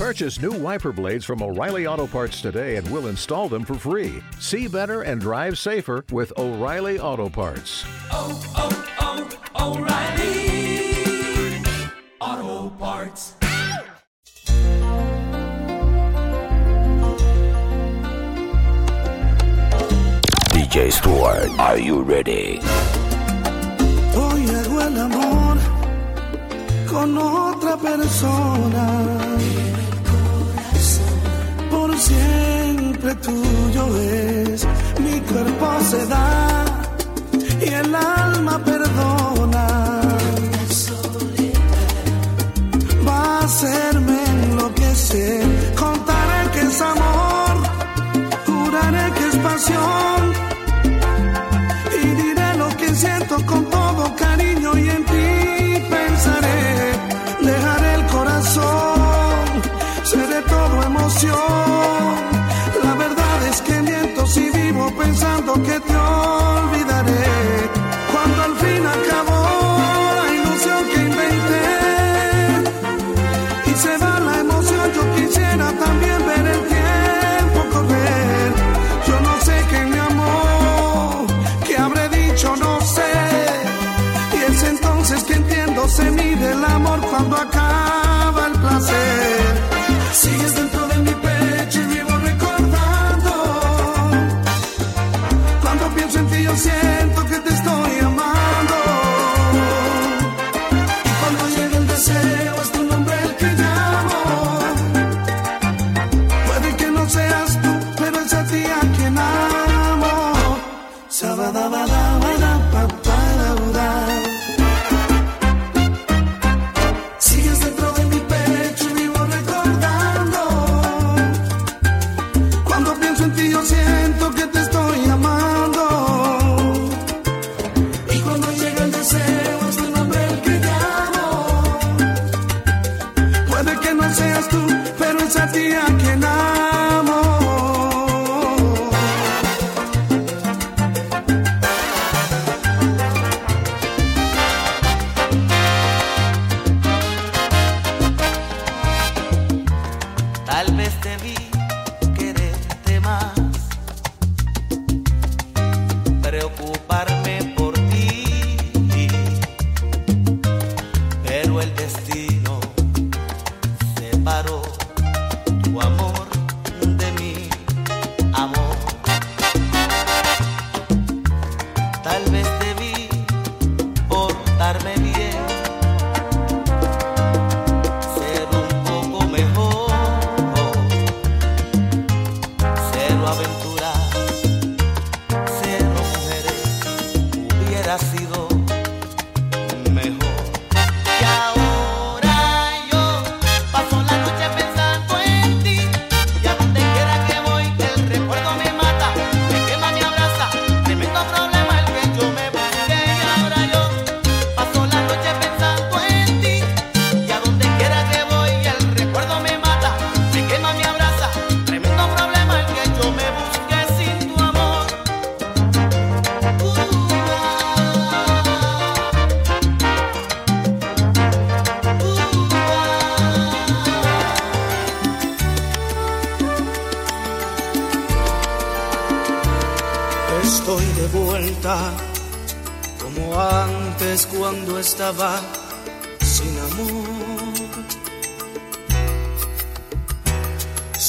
Purchase new wiper blades from O'Reilly Auto Parts today and we'll install them for free. See better and drive safer with O'Reilly Auto Parts. Oh, oh, oh, O'Reilly Auto Parts. DJ Stewart, are you ready? Hoy el amor con otra persona. por siempre tuyo es. Mi cuerpo se da y el alma perdona. Va a hacerme enloquecer. Contaré que es amor, juraré que es pasión. Y diré lo que siento con todo cariño y en ti pensaré. Dejaré el corazón, seré todo emoción.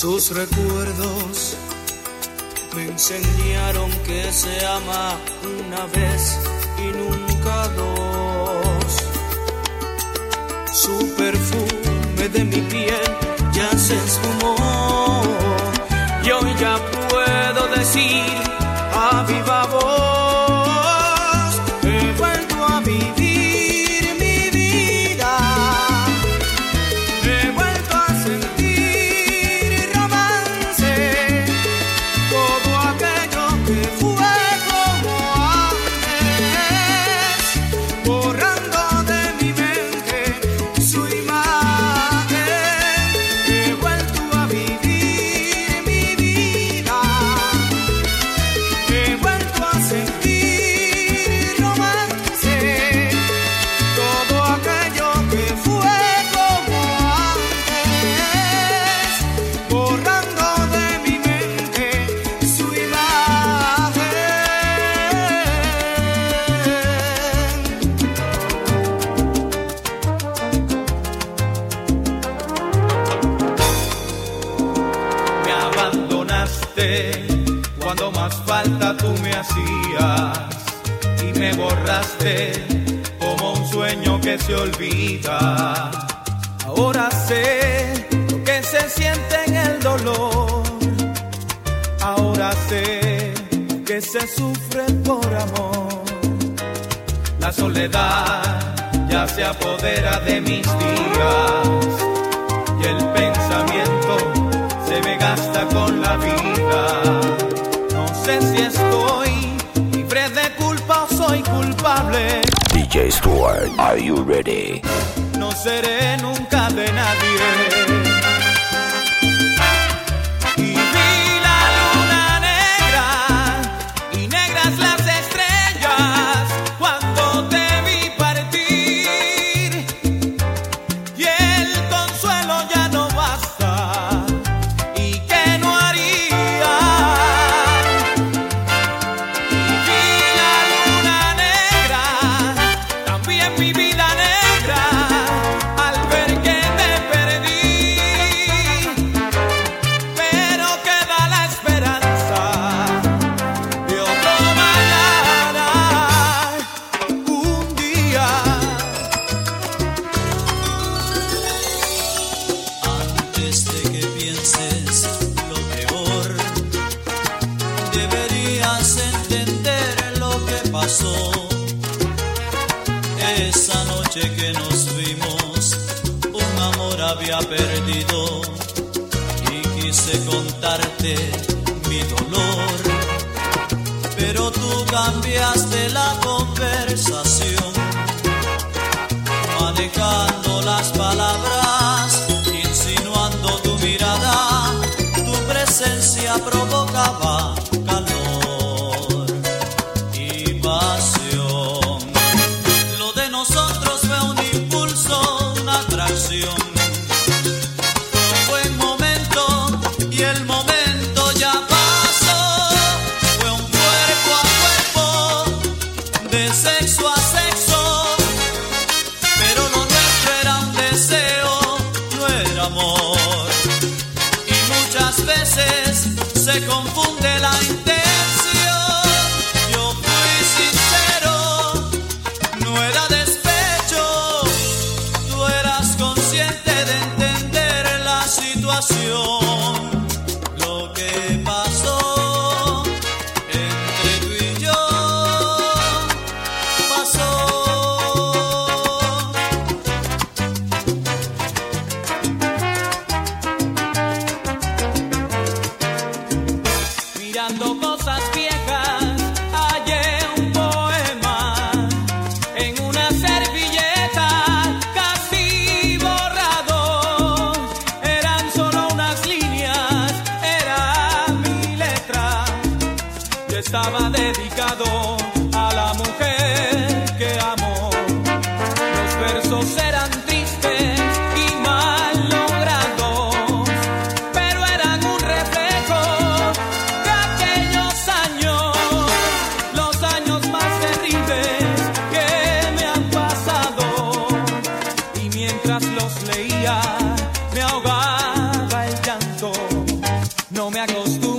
Sus recuerdos me enseñaron que se ama una vez y nunca dos. Su perfume de mi piel ya se esfumó. Yo ya puedo decir a viva voz. quise contarte mi dolor, pero tú cambiaste la conversación, manejando las palabras, insinuando tu mirada, tu presencia provocaba corazón. no me acostumbré.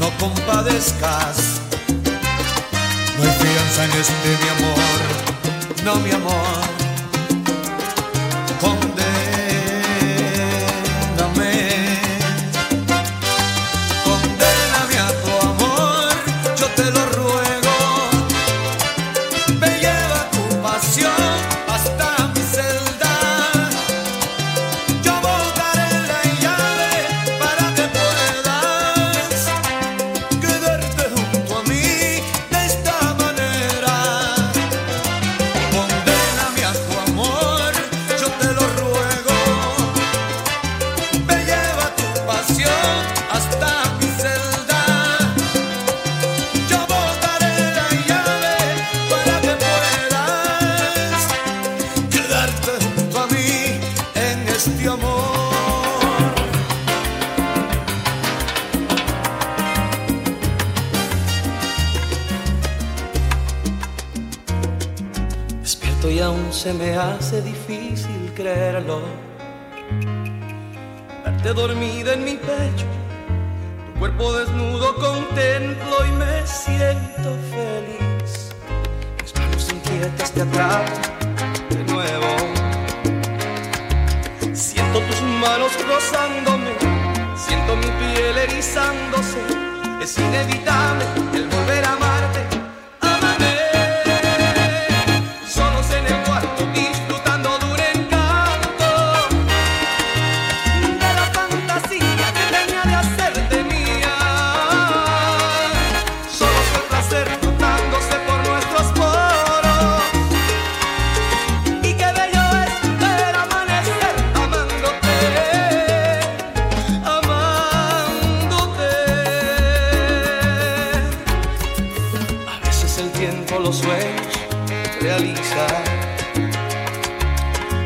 no compadezcas. No hay fianza en este mi amor, no mi amor. Con se me hace difícil creerlo. Verte dormida en mi pecho, tu cuerpo desnudo contemplo y me siento feliz. Mis manos inquietas te atrapan de nuevo. Siento tus manos rozándome, siento mi piel erizándose. Es inevitable el volver a amar.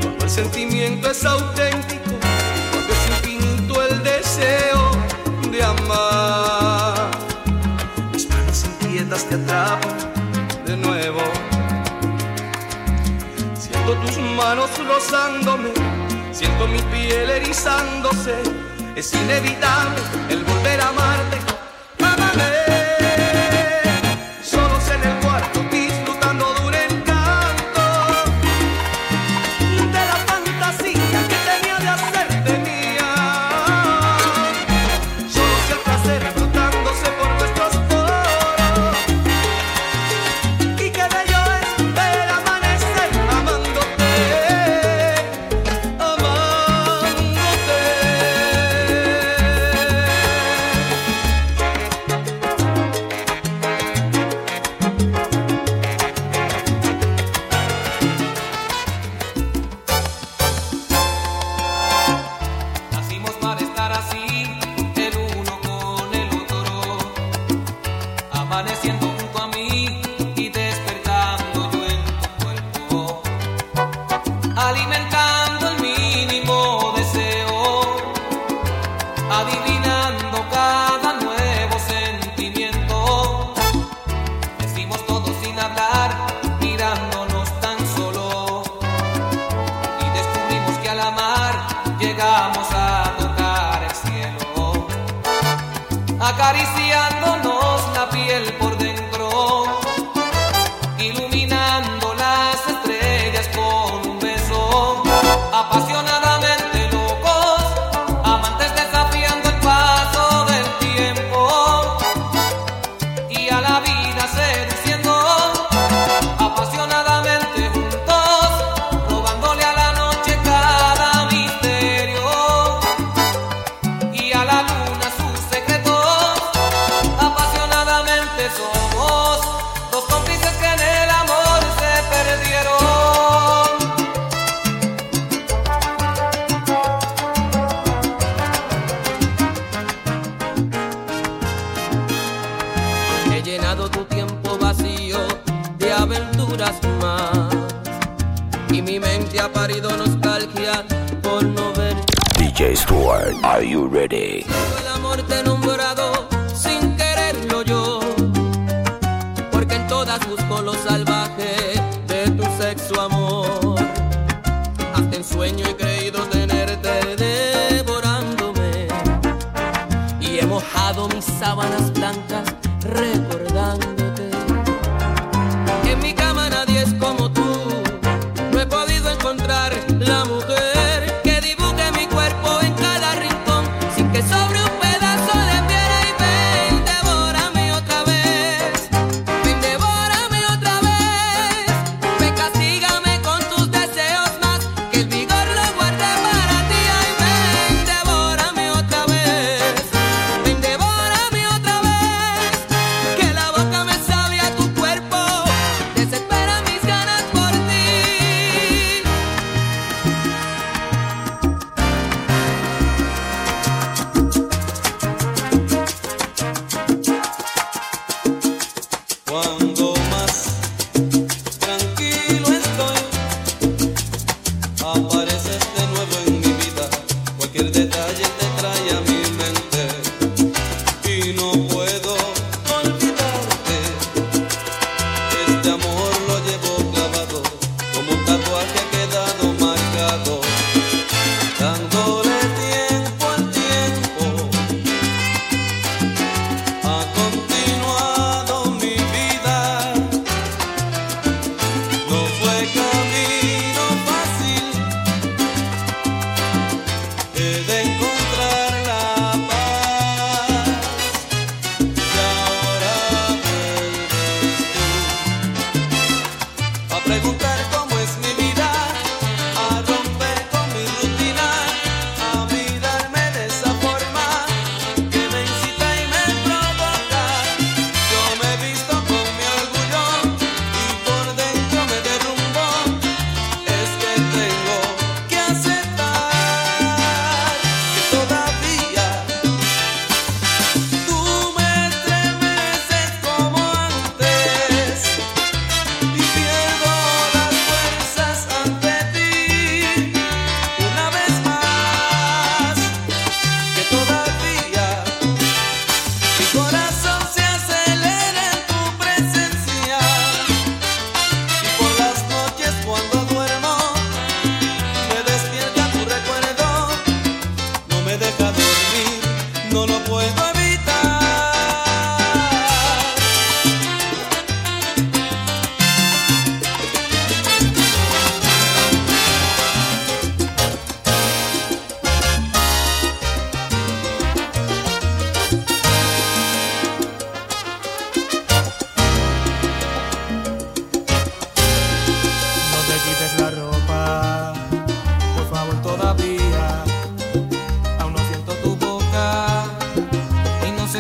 Cuando el sentimiento es auténtico, cuando es infinito el deseo de amar. Mis manos inquietas te atrapan de nuevo. Siento tus manos rozándome, siento mi piel erizándose. Es inevitable el volver mojado mis sábanas blancas recordándote. En mi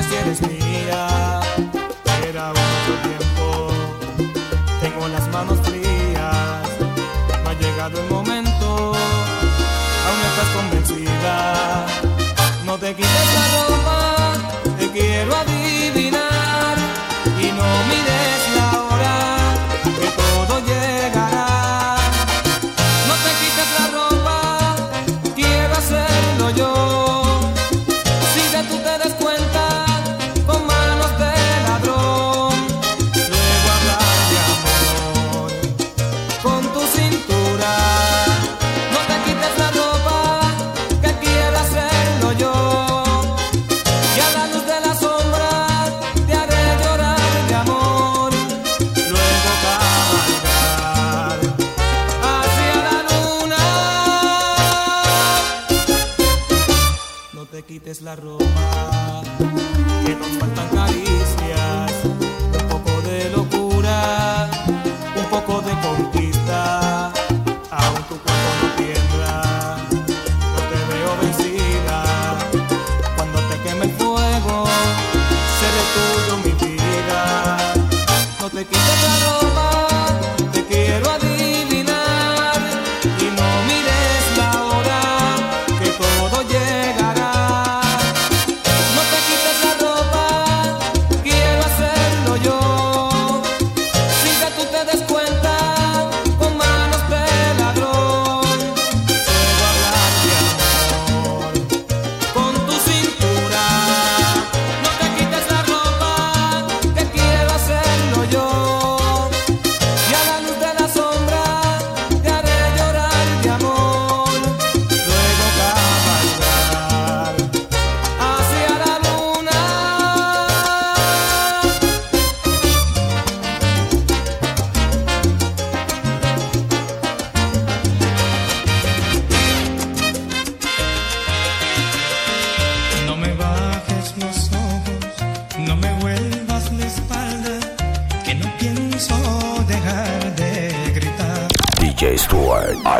si eres mía. que nos faltan cariño.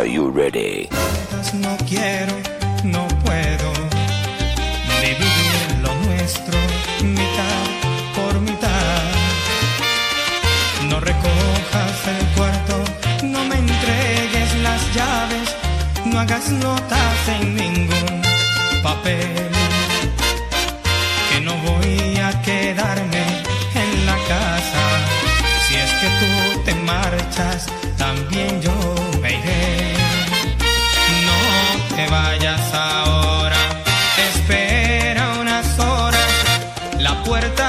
Are you ready? puerta.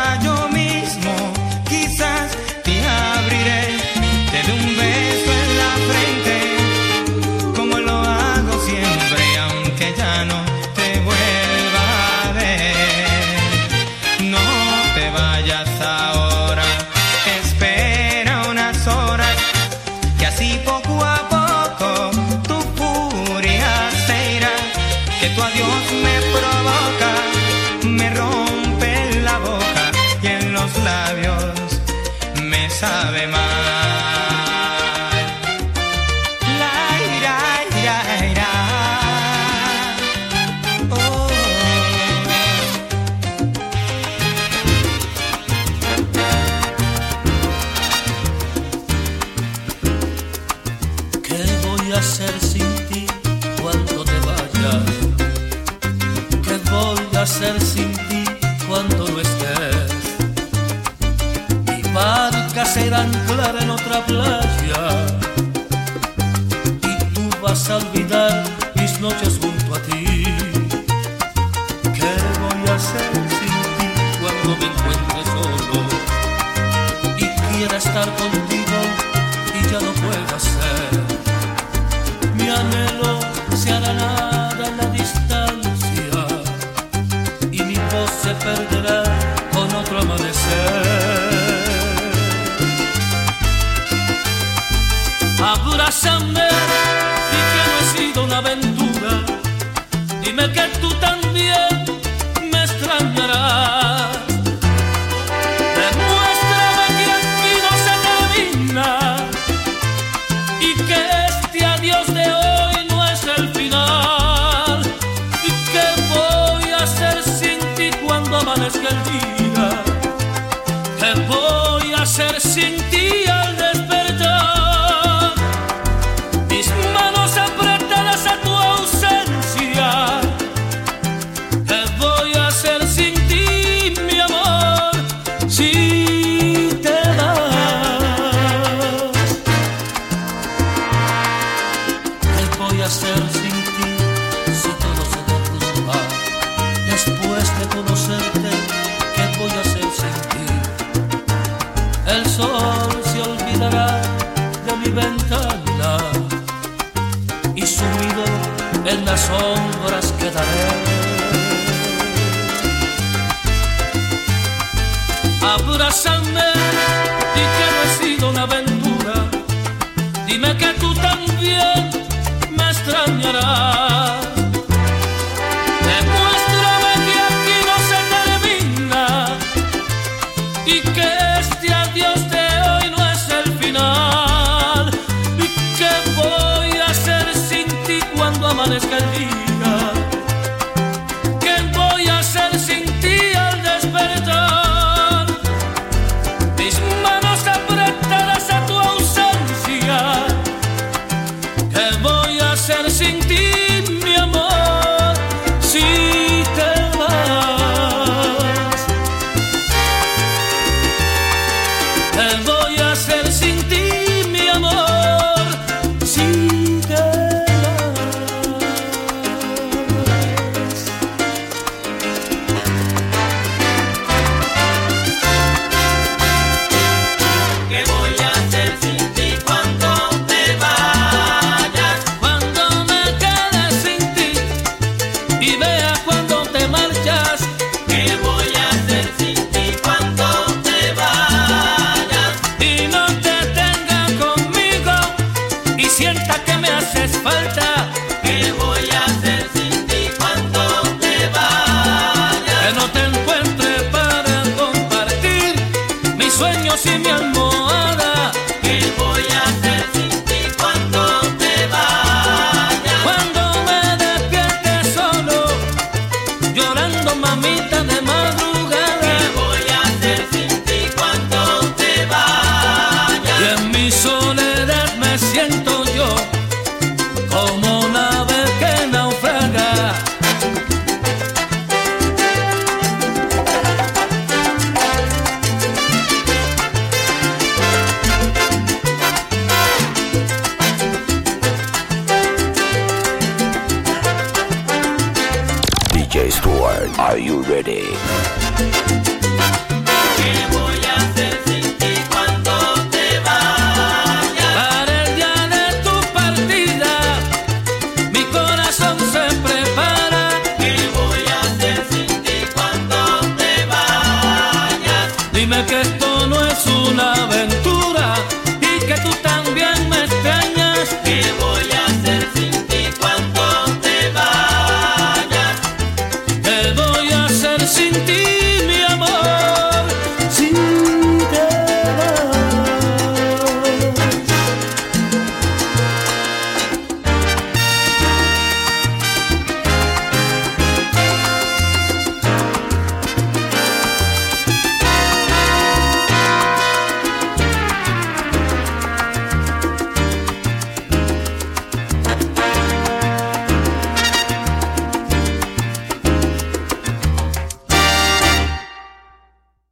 cuando no estés. Mi barca será anclar en otra playa y tú vas a olvidar mis noches junto a ti. ¿Qué voy a hacer sin ti cuando me encuentre solo y quiera estar contigo? que tú también me extrañarás. Demuéstrame que aquí no se termina y que este adiós de hoy no es el final. ¿Y qué voy a hacer sin ti cuando amanezca el día? ¿Qué voy a hacer sin ti al